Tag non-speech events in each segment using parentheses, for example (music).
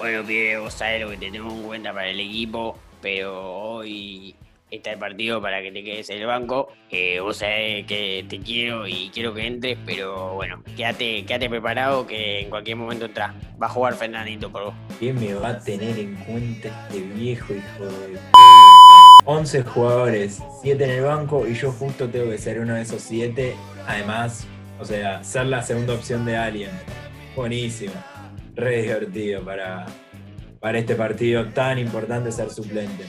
Bueno, pibe, vos sabés lo que te tengo en cuenta para el equipo, pero hoy está el partido para que te quedes en el banco. Eh, vos sabés que te quiero y quiero que entres, pero bueno, quédate, quédate preparado que en cualquier momento entra. Va a jugar Fernandito por vos. ¿Quién me va a tener en cuenta este viejo hijo de p? 11 jugadores, 7 en el banco y yo justo tengo que ser uno de esos 7. Además, o sea, ser la segunda opción de alguien. Buenísimo. Re divertido para, para este partido tan importante ser suplente.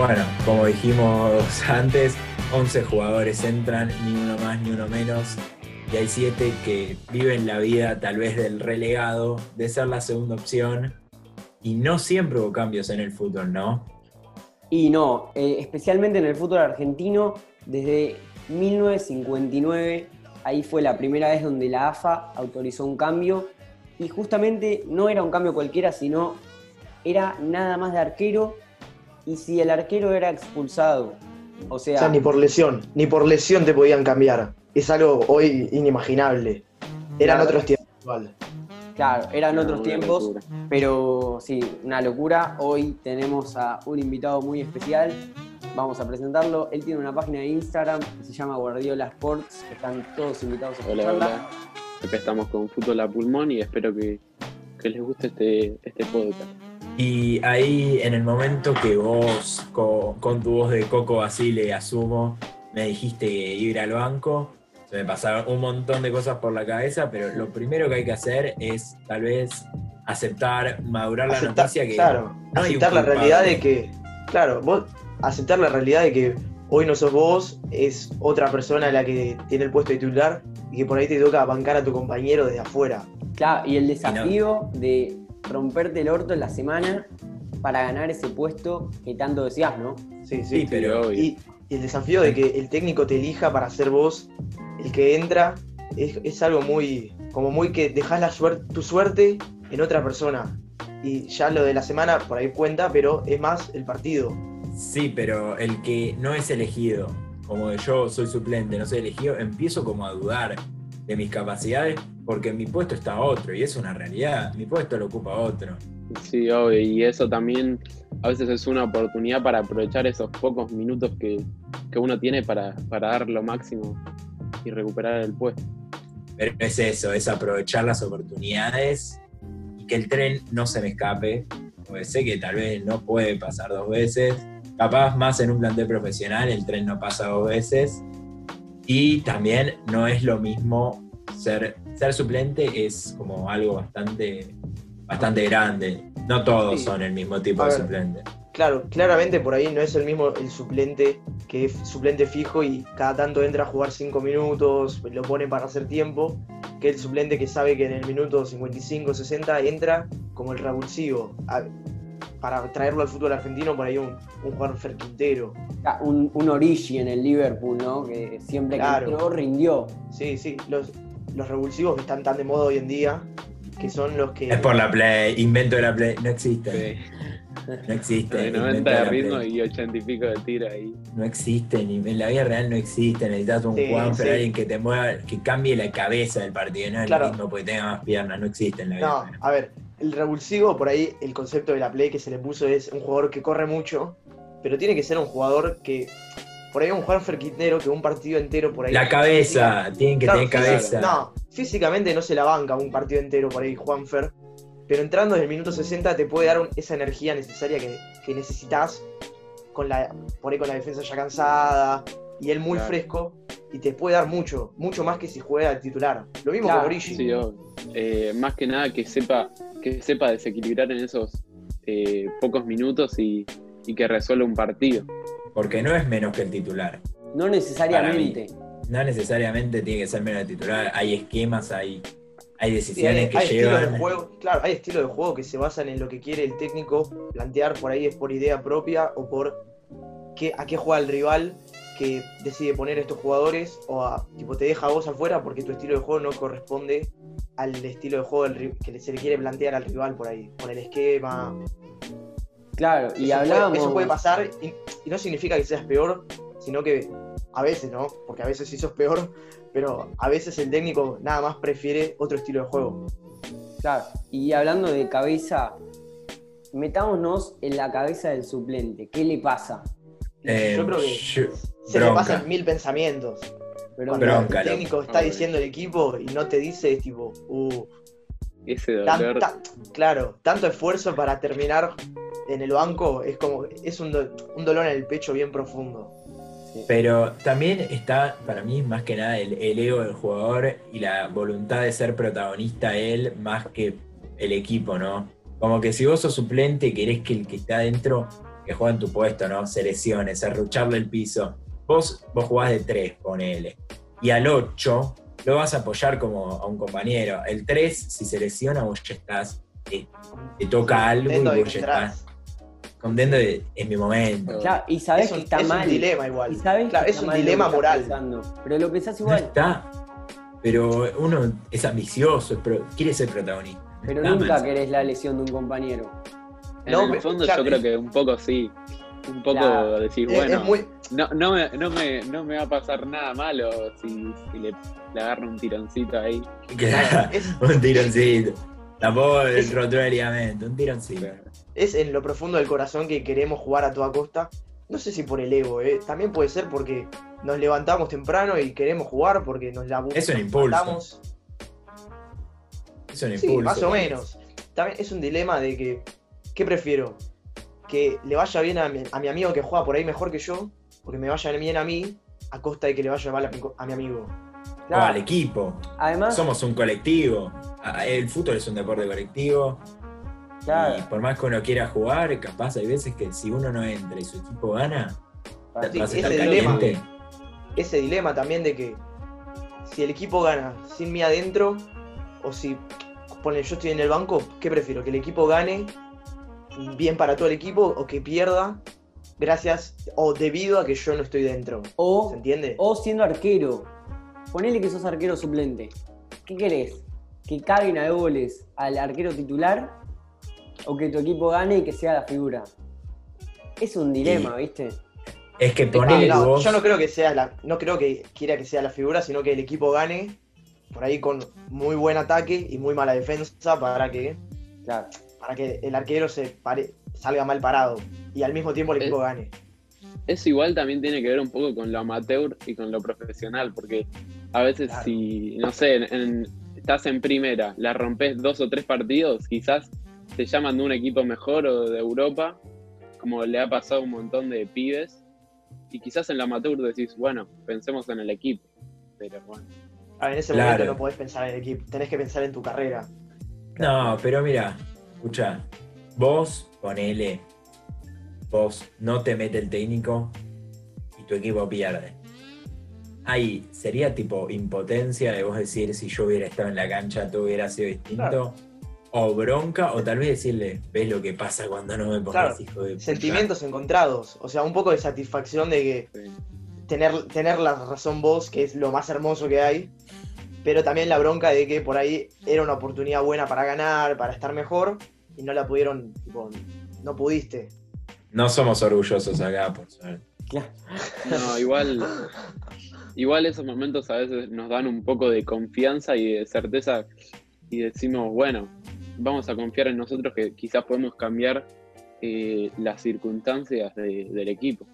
Bueno, como dijimos (laughs) antes, 11 jugadores entran, ni uno más ni uno menos. Y hay 7 que viven la vida tal vez del relegado, de ser la segunda opción. Y no siempre hubo cambios en el fútbol, ¿no? Y no, eh, especialmente en el fútbol argentino, desde 1959, ahí fue la primera vez donde la AFA autorizó un cambio. Y justamente no era un cambio cualquiera, sino era nada más de arquero. Y si el arquero era expulsado, o sea, O sea, ni por lesión, ni por lesión te podían cambiar. Es algo hoy inimaginable. Eran Claro. otros tiempos claro, eran No, otros tiempos. locura. Pero sí, una locura. Hoy tenemos a un invitado muy especial. Vamos a presentarlo. Él tiene una página de Instagram que se llama Guardiola Sports. Están todos invitados a Hola, escucharla. hola. Acá estamos con Fútbol a Pulmón y espero que, que les guste este, este podcast. Y ahí en el momento que vos, co- con, tu voz de Coco Basile, asumo, me dijiste que ir al banco, se me pasaron un montón de cosas por la cabeza, pero lo primero que hay que hacer es tal vez aceptar, madurar la Aceptar, noticia que claro, no aceptar la realidad de que, claro, vos aceptar la realidad de que hoy no sos vos, es otra persona la que tiene el puesto de titular y que por ahí te toca bancar a tu compañero desde afuera. Claro, y el desafío de romperte el orto en la semana para ganar ese puesto que tanto decías, ¿no? Sí, Sí, sí. pero obvio. Y, y el desafío de que el técnico te elija para ser vos el que entra es, es algo muy, como muy que dejas la suerte, tu suerte en otra persona. Y ya lo de la semana por ahí cuenta, pero es más el partido. Sí, pero el que no es elegido, como yo soy suplente, no soy elegido, empiezo como a dudar de mis capacidades porque mi puesto está otro y es una realidad, mi puesto lo ocupa otro. Sí, obvio, y eso también a veces es una oportunidad para aprovechar esos pocos minutos que, que uno tiene para, para dar lo máximo y recuperar el puesto. Pero es eso, es aprovechar las oportunidades y que el tren no se me escape, porque sé que tal vez no puede pasar dos veces, capaz más en un plantel profesional el tren no pasa dos veces y también no es lo mismo ser, ser suplente, es como algo bastante, bastante grande, no todos Sí. son el mismo tipo de suplente. Claro, claramente por ahí no es el mismo el suplente que es suplente fijo y cada tanto entra a jugar 5 minutos, lo pone para hacer tiempo, que el suplente que sabe que en el minuto 55, 60 entra como el revulsivo. Para traerlo al fútbol argentino, por ahí un, un Juan Fer Quintero. Ah, Un, un Origi en el Liverpool, ¿no? Que siempre Claro. que entró rindió. Sí, sí, los, los revulsivos que están tan de moda hoy en día, que son los que... Es por la play, invento de la play, no existe, no existe. De invento 90 de ritmo Play. y 80 y pico de tiro ahí. No existe, ni en la vida real no existe. Necesitas un Sí, Juan sí. alguien que te mueva, que cambie la cabeza del partido, no el Claro. ritmo porque tenga más piernas, no existe en la vida No, real. a ver, el revulsivo, por ahí el concepto de la play que se le puso es un jugador que corre mucho, pero tiene que ser un jugador que. Por ahí un Juan Quintero que un partido entero por ahí. La cabeza, tienen que Claro, tener cabeza. No, físicamente no se la banca un partido entero por ahí Juanfer, pero entrando desde el minuto 60 te puede dar un- esa energía necesaria que, que necesitas con la, por ahí con la defensa ya cansada y él muy Claro. fresco y te puede dar mucho, mucho más que si juega al titular. Lo mismo Claro, con Origi. Sí. Eh, más que nada que sepa, que sepa desequilibrar en esos eh, pocos minutos y, y que resuelva un partido. Porque no es menos que el titular. No necesariamente. No necesariamente tiene que ser menos el titular. Hay esquemas, hay, hay Sí, decisiones hay, que hay llevan. de juego, claro, hay estilos de juego que se basan en lo que quiere el técnico plantear por ahí es por idea propia o por qué, a qué juega el rival que decide poner estos jugadores o a, tipo te deja a vos afuera porque tu estilo de juego no corresponde al estilo de juego del que se le quiere plantear al rival por ahí, con el esquema. Claro, y eso, hablábamos. puede, eso puede pasar y, y no significa que seas peor, sino que a veces, ¿no? Porque a veces sí sos peor, pero a veces el técnico nada más prefiere otro estilo de juego. Claro, y hablando de cabeza, metámonos en la cabeza del suplente. ¿Qué le pasa? Eh, Yo creo que yo- se le pasan mil pensamientos. Pero Cuando Bronca, el técnico loco. está diciendo el equipo y no te dice, es tipo, uh, Ese dolor. tan- claro, tanto esfuerzo para terminar en el banco es como, es un, do- un dolor en el pecho bien profundo. Pero también está, para mí, más que nada, el, el ego del jugador y la voluntad de ser protagonista él más que el equipo, ¿no? Como que si vos sos suplente, querés que el que está adentro, que juega en tu puesto, ¿no? Se lesione, serrucharle el piso. Vos, vos jugás de 3, ponele. Y al 8 lo vas a apoyar como a un compañero. El 3, si se lesiona, vos ya estás, te, te toca algo y vos ya estás contento de, es mi momento. Claro, y sabes Es un, que está es un mal. dilema igual. Y sabes Claro, que es está un mal dilema moral. pensando, pero lo pensás No igual. está. Pero uno es ambicioso, pro- quiere ser protagonista. Pero Está nunca mal. querés la lesión de un compañero. En No, el pero- fondo claro, yo creo que un poco sí. Un poco Claro. decir, bueno, es muy, no, no, me, no, me, no me va a pasar nada malo si, si le, le agarro un tironcito ahí. Claro, (laughs) es, un tironcito. Tampoco el Es- rotura de ligamento, un tironcito. es en lo profundo del corazón que queremos jugar a toda costa. No sé si por el ego, ¿eh? también puede ser porque nos levantamos temprano y queremos jugar porque nos la Es un impulso. matamos. Es un Sí, impulso. más o menos. También es un dilema de que, ¿qué prefiero? Que le vaya bien a mi, a mi amigo que juega por ahí mejor que yo, o que me vaya bien a mí, a costa de que le vaya mal a mi, co- a mi amigo. O al equipo. Además, Somos un colectivo. Ah, El fútbol es un deporte colectivo. claro, Y por más que uno quiera jugar, capaz hay veces que si uno no entra y su equipo gana, Sí, vas a estar ese dilema. caliente. Ese dilema también de que si el equipo gana sin mí adentro, o si pone yo estoy en el banco, ¿qué prefiero? ¿Que el equipo gane bien para todo el equipo o que pierda gracias o debido a que yo no estoy dentro? ¿Se o, entiende? o siendo arquero. Ponele que sos arquero suplente. ¿Qué querés? ¿Que caguen a goles al arquero titular? ¿O que tu equipo gane y que sea la figura? Es un dilema, ¿viste? Es que Ah, ponele no, vos. Yo no creo que sea la, no creo que quiera que sea la figura, sino que el equipo gane por ahí con muy buen ataque y muy mala defensa para que, Claro. Para que el arquero se pare- salga mal parado y al mismo tiempo el equipo gane. Eso igual también tiene que ver un poco con lo amateur y con lo profesional, porque a veces Claro. si, no sé, en- en- estás en primera, la rompes dos o tres partidos, quizás te llaman de un equipo mejor o de Europa, como le ha pasado a un montón de pibes, y quizás en la amateur decís, bueno, pensemos en el equipo, pero bueno. A ver, en ese Claro. momento no podés pensar en el equipo, tenés que pensar en tu carrera. No, pero mira, escucha, vos ponele, vos no te mete el técnico y tu equipo pierde. Ahí sería tipo impotencia de vos decir si yo hubiera estado en la cancha todo hubiera sido distinto. Claro. O bronca, o tal vez decirle, ves lo que pasa cuando no me pongas Claro, hijo de puta?". Sentimientos encontrados, o sea, un poco de satisfacción de que sí. tener, tener la razón vos, que es lo más hermoso que hay, pero también la bronca de que por ahí era una oportunidad buena para ganar, para estar mejor, y no la pudieron, tipo, no pudiste. No somos orgullosos acá, por suerte. No, igual, igual esos momentos a veces nos dan un poco de confianza y de certeza y decimos, bueno, vamos a confiar en nosotros que quizás podemos cambiar eh, las circunstancias de- del equipo.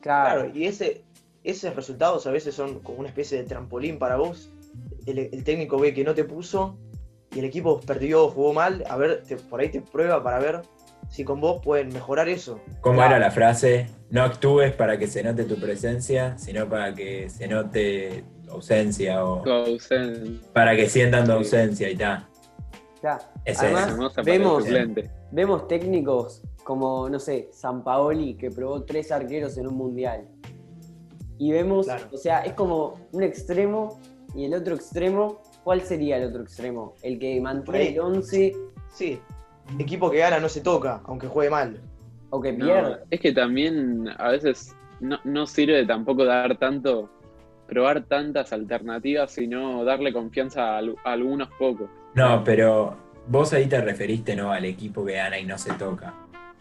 Claro. Claro, y ese, esos resultados a veces son como una especie de trampolín para vos. El, el técnico ve que no te puso y el equipo perdió, jugó mal, a ver, te- por ahí te prueba para ver si con vos pueden mejorar eso. ¿Cómo Claro. era la frase? No actúes para que se note tu presencia, sino para que se note tu ausencia o Tu ausencia, para que sientan tu ausencia y tal. claro. Es Además, vemos, vemos técnicos como, no sé, San Paoli, que probó tres arqueros en un mundial. Y vemos, Claro. o sea, es como un extremo y el otro extremo ¿cuál sería el otro extremo? El que mantiene el 11 Sí, equipo que gana no se toca, aunque juegue mal. o que No, pierde. es que también a veces no, no sirve tampoco dar tanto, probar tantas alternativas, sino darle confianza a, a algunos pocos. No, pero vos ahí te referiste no al equipo que gana y no se toca.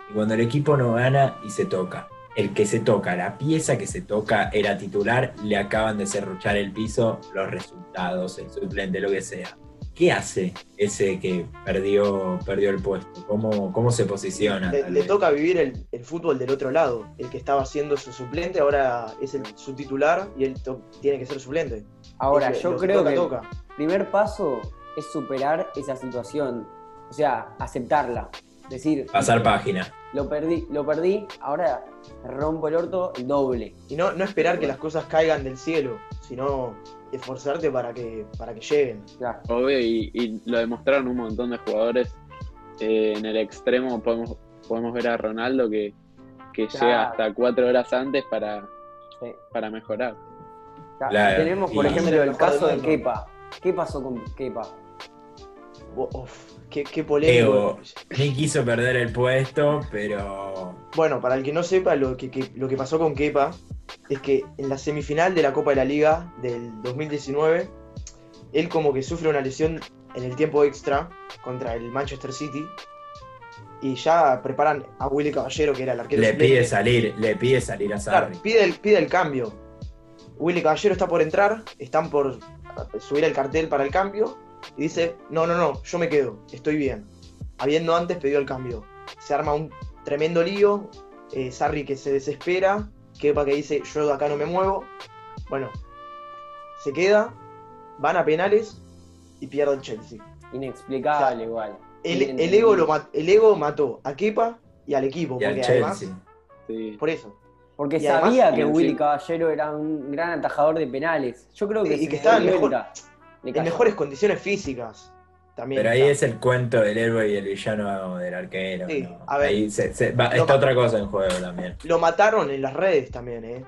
Y cuando el equipo no gana y se toca, el que se toca, la pieza que se toca era titular, le acaban de serruchar el piso, los resultados, el suplente, lo que sea. ¿Qué hace ese que perdió, perdió el puesto? ¿Cómo, cómo se posiciona? Le, toca vivir el, el fútbol del otro lado. El que estaba siendo su suplente ahora es el, su titular y él tiene que ser suplente. Ahora, yo creo toca, que toca. el primer paso es superar esa situación. O sea, aceptarla. Decir, Pasar página. lo perdí, lo perdí, ahora rompo el orto el doble. Y no, no esperar que las cosas caigan del cielo, sino esforzarte para que, para que lleguen. Claro. Obvio, y, y lo demostraron un montón de jugadores. Eh, en el extremo podemos, podemos ver a Ronaldo que, que Claro. llega hasta cuatro horas antes para, Sí. para mejorar. Claro, Claro, Tenemos, por y- ejemplo, el caso de. Kepa. ¿Qué pasó con Kepa? Uf, qué, qué polémico. Ego. Ni quiso perder el puesto, pero Bueno, para el que no sepa, lo que, que- lo que pasó con Kepa es que en la semifinal de la Copa de la Liga del 2019, él como que sufre una lesión en el tiempo extra contra el Manchester City y ya preparan a Willy Caballero, que era el arquero le suplente. pide salir, le pide salir a Claro, Sarri. pide el, pide el cambio. Willy Caballero está por entrar, están por subir el cartel para el cambio y dice, no, no, no, yo me quedo, estoy bien. Habiendo antes pedido el cambio. Se arma un tremendo lío, eh, Sarri que se desespera, Kepa que dice, yo de acá no me muevo. Bueno, se queda, van a penales y pierde el Chelsea. Inexplicable igual. El, ego, lo mat- el ego mató a Kepa y al equipo, Y al porque además, Chelsea. Sí. por eso. Porque Y además, sabía que sí. Willy Caballero era un gran atajador de penales. Yo creo que Y se que estaba mejor- cuenta. En mejores condiciones físicas. También Pero ahí está. es el cuento del héroe y el villano del arquero. Sí, ¿no? a ver. ahí se- se- va- Lo está otra cosa en juego también. Lo mataron en las redes también, ¿eh?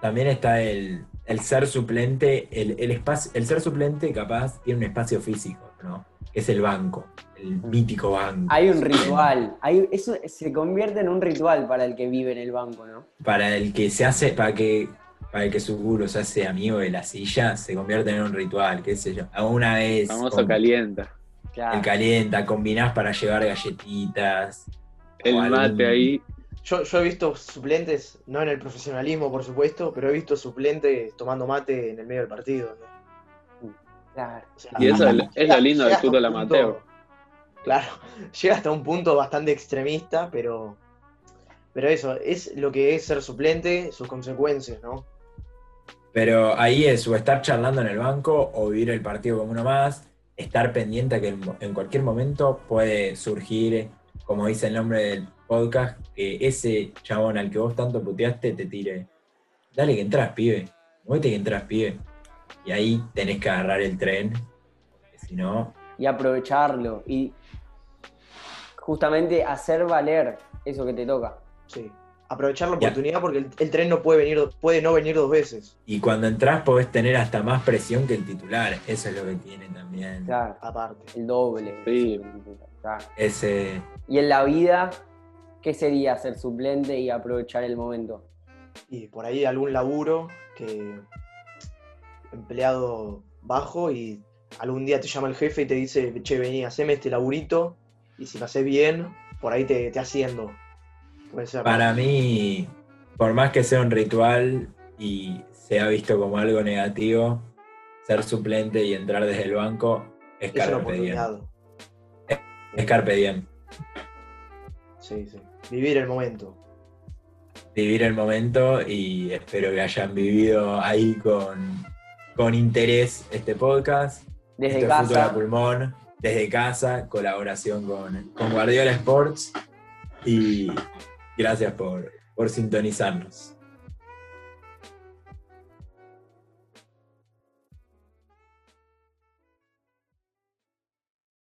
También está el, el ser suplente, el, el, espacio, el ser suplente capaz tiene un espacio físico, ¿no? Que es el banco, el mítico banco. Hay un ritual. Hay, eso se convierte en un ritual para el que vive en el banco, ¿no? Para el que se hace, para que, para el que su culo se hace amigo de la silla, se convierte en un ritual, qué sé yo. Una El vez famoso con- calienta. Claro. el calienta, combinás para llevar galletitas. El algún- mate ahí. Yo, yo he visto suplentes, no en el profesionalismo, por supuesto, pero he visto suplentes tomando mate en el medio del partido. ¿no? Claro. O sea, Y eso es, es lo lindo del fútbol amateur. Claro, (laughs) llega hasta un punto bastante extremista, pero, pero eso, es lo que es ser suplente, sus consecuencias, ¿no? Pero ahí es o estar charlando en el banco o vivir el partido como uno más, estar pendiente a que en en cualquier momento puede surgir, como dice el nombre del podcast, que ese chabón al que vos tanto puteaste te tire. Dale que entras, pibe. Muévete que entras, pibe. Y ahí tenés que agarrar el tren. porque Si no, Y aprovecharlo. Y justamente hacer valer eso que te toca. Sí. Aprovechar la Ya. oportunidad porque el, el tren no puede venir, puede no venir dos veces, y cuando entras podés tener hasta más presión que el titular. Eso es lo que tiene también. Claro. aparte. El doble. Sí. Claro. Ese. Y en la vida, ¿qué sería ser suplente y aprovechar el momento? Y por ahí algún laburo que empleado bajo y algún día te llama el jefe y te dice, che, vení, haceme este laburito y si lo haces bien, por ahí te, te haciendo. Puede ser. Para mí, por más que sea un ritual y sea visto como algo negativo, ser suplente y entrar desde el banco es carpe diem. Es carpe diem. Sí, sí. Vivir el momento. Vivir el momento y espero que hayan vivido ahí con, con interés este podcast. Desde Fútbol a casa. Pulmón, desde casa, colaboración con, con Guardiola Sports y gracias por, por sintonizarnos.